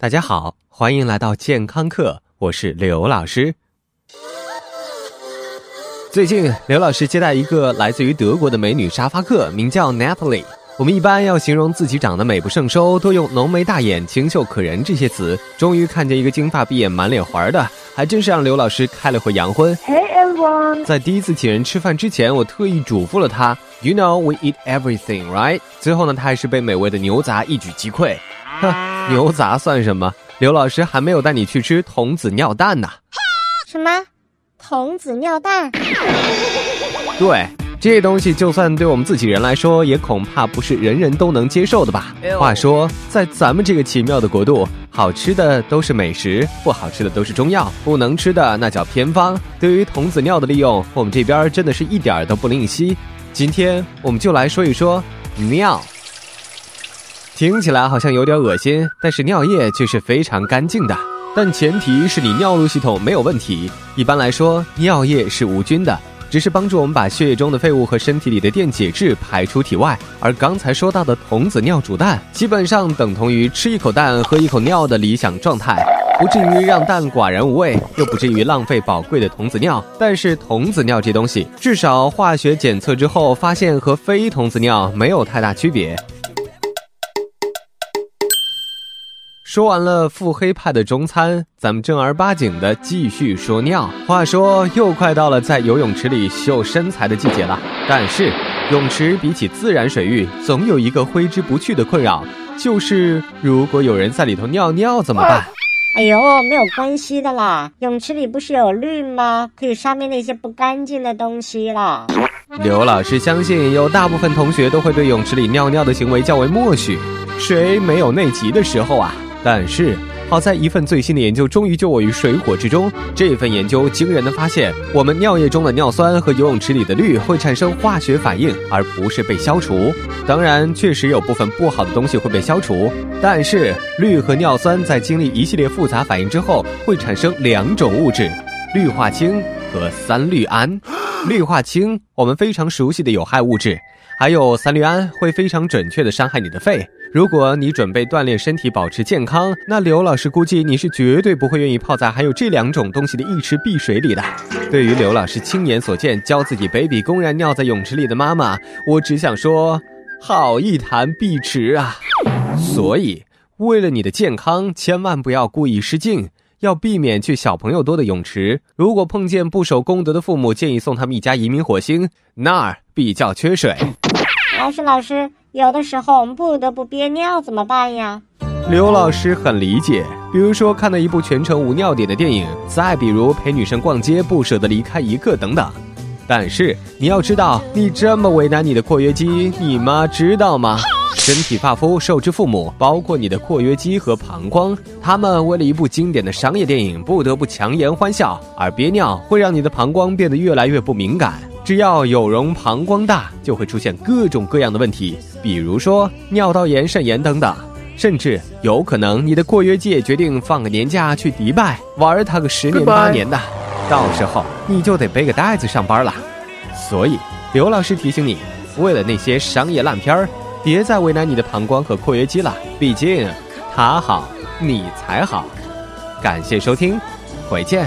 大家好，欢迎来到健康课，我是刘老师。最近，刘老师接待一个来自于德国的美女沙发客，名叫 Natalie。我们一般要形容自己长得美不胜收，都用浓眉大眼、清秀可人这些词。终于看见一个金发碧眼、满脸环的，还真是让刘老师开了回洋荤。Hey everyone，在第一次请人吃饭之前，我特意嘱咐了他：“You know we eat everything, right？” 最后呢，他还是被美味的牛杂一举击溃。哼，牛杂算什么？刘老师还没有带你去吃童子尿蛋呢。什么？童子尿蛋？对，这东西就算对我们自己人来说，也恐怕不是人人都能接受的吧。话说，在咱们这个奇妙的国度，好吃的都是美食，不好吃的都是中药，不能吃的那叫偏方。对于童子尿的利用，我们这边真的是一点都不吝惜。今天我们就来说一说尿。听起来好像有点恶心，但是尿液却是非常干净的。但前提是你尿路系统没有问题。一般来说，尿液是无菌的，只是帮助我们把血液中的废物和身体里的电解质排出体外。而刚才说到的童子尿煮蛋，基本上等同于吃一口蛋喝一口尿的理想状态，不至于让蛋寡然无味，又不至于浪费宝贵的童子尿。但是童子尿这东西，至少化学检测之后发现和非童子尿没有太大区别。说完了腹黑派的中餐，咱们正儿八经的继续说尿。话说，又快到了在游泳池里秀身材的季节了。但是，泳池比起自然水域，总有一个挥之不去的困扰，就是如果有人在里头尿尿怎么办？哎呦，没有关系的啦，泳池里不是有氯吗？可以杀灭那些不干净的东西啦。刘老师相信，有大部分同学都会对泳池里尿尿的行为较为默许。谁没有内急的时候啊？但是，好在一份最新的研究终于救我于水火之中。这份研究惊人的发现，我们尿液中的尿酸和游泳池里的氯会产生化学反应，而不是被消除。当然，确实有部分不好的东西会被消除，但是氯和尿酸在经历一系列复杂反应之后，会产生两种物质：氯化氢和三氯胺。氯化氢，我们非常熟悉的有害物质，还有三氯胺会非常准确的伤害你的肺。如果你准备锻炼身体、保持健康，那刘老师估计你是绝对不会愿意泡在含有这两种东西的一池碧水里的。对于刘老师亲眼所见教自己 baby 公然尿在泳池里的妈妈，我只想说，好一潭碧池啊！所以，为了你的健康，千万不要故意失禁，要避免去小朋友多的泳池。如果碰见不守公德的父母，建议送他们一家移民火星，那儿比较缺水。老师，老师。有的时候我们不得不憋尿怎么办呀？刘老师很理解，比如说看了一部全程无尿点的电影，再比如陪女生逛街不舍得离开一刻等等。但是你要知道，你这么为难你的括约肌，你妈知道吗？身体发肤受之父母，包括你的括约肌和膀胱，他们为了一部经典的商业电影不得不强颜欢笑，而憋尿会让你的膀胱变得越来越不敏感。只要有容膀胱大，就会出现各种各样的问题，比如说尿道炎、肾炎等等，甚至有可能你的括约肌也决定放个年假去迪拜玩它个十年八年的，到时候你就得背个袋子上班了。所以刘老师提醒你，为了那些商业烂片儿，别再为难你的膀胱和括约肌了，毕竟他好你才好。感谢收听，回见。